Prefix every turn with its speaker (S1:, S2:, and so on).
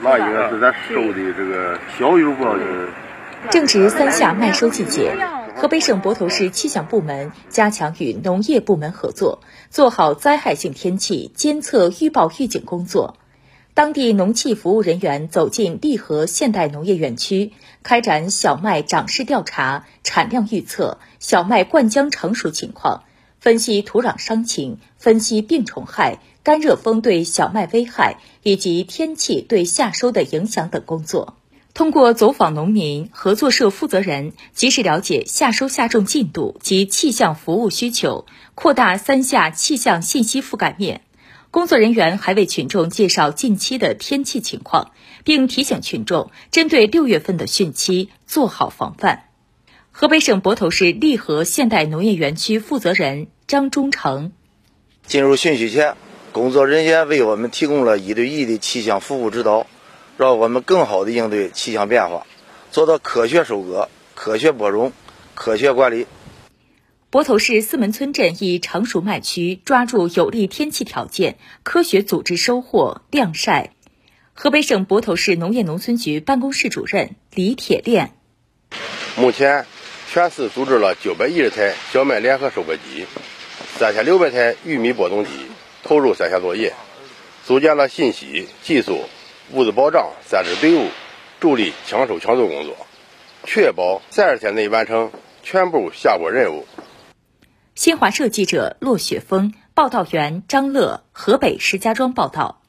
S1: 那应该是咱收的这个小油包的
S2: 正值三夏麦收季节，河北省泊头市气象部门加强与农业部门合作，做好灾害性天气监测预报预警工作。当地农企服务人员走进利河现代农业园区，开展小麦长势调查、产量预测、小麦灌浆成熟情况，分析土壤伤情，分析病虫害、干热风对小麦危害以及天气对夏收的影响等工作。通过走访农民、合作社负责人，及时了解夏收夏种进度及气象服务需求，扩大三夏气象信息覆盖面。工作人员还为群众介绍近期的天气情况，并提醒群众针对六月份的汛期做好防范。河北省泊头市利和现代农业园区负责人张忠诚：
S3: 进入汛期前，工作人员为我们提供了一对一的气象服务指导，让我们更好的应对气象变化，做到科学收割、科学播种、科学管理。
S2: 泊头市四门村镇一成熟麦区抓住有利天气条件，科学组织收获晾晒。河北省泊头市农业农村局办公室主任李铁链：
S4: 目前，全市组织了九百一十台小麦联合收割机，三千六百台玉米播种机投入三项作业，组建了信息、技术、物资保障三支队伍，助力抢收抢种工作，确保三十天内完成全部下播任务。
S2: 新华社记者骆雪峰，报道员张乐，河北石家庄报道。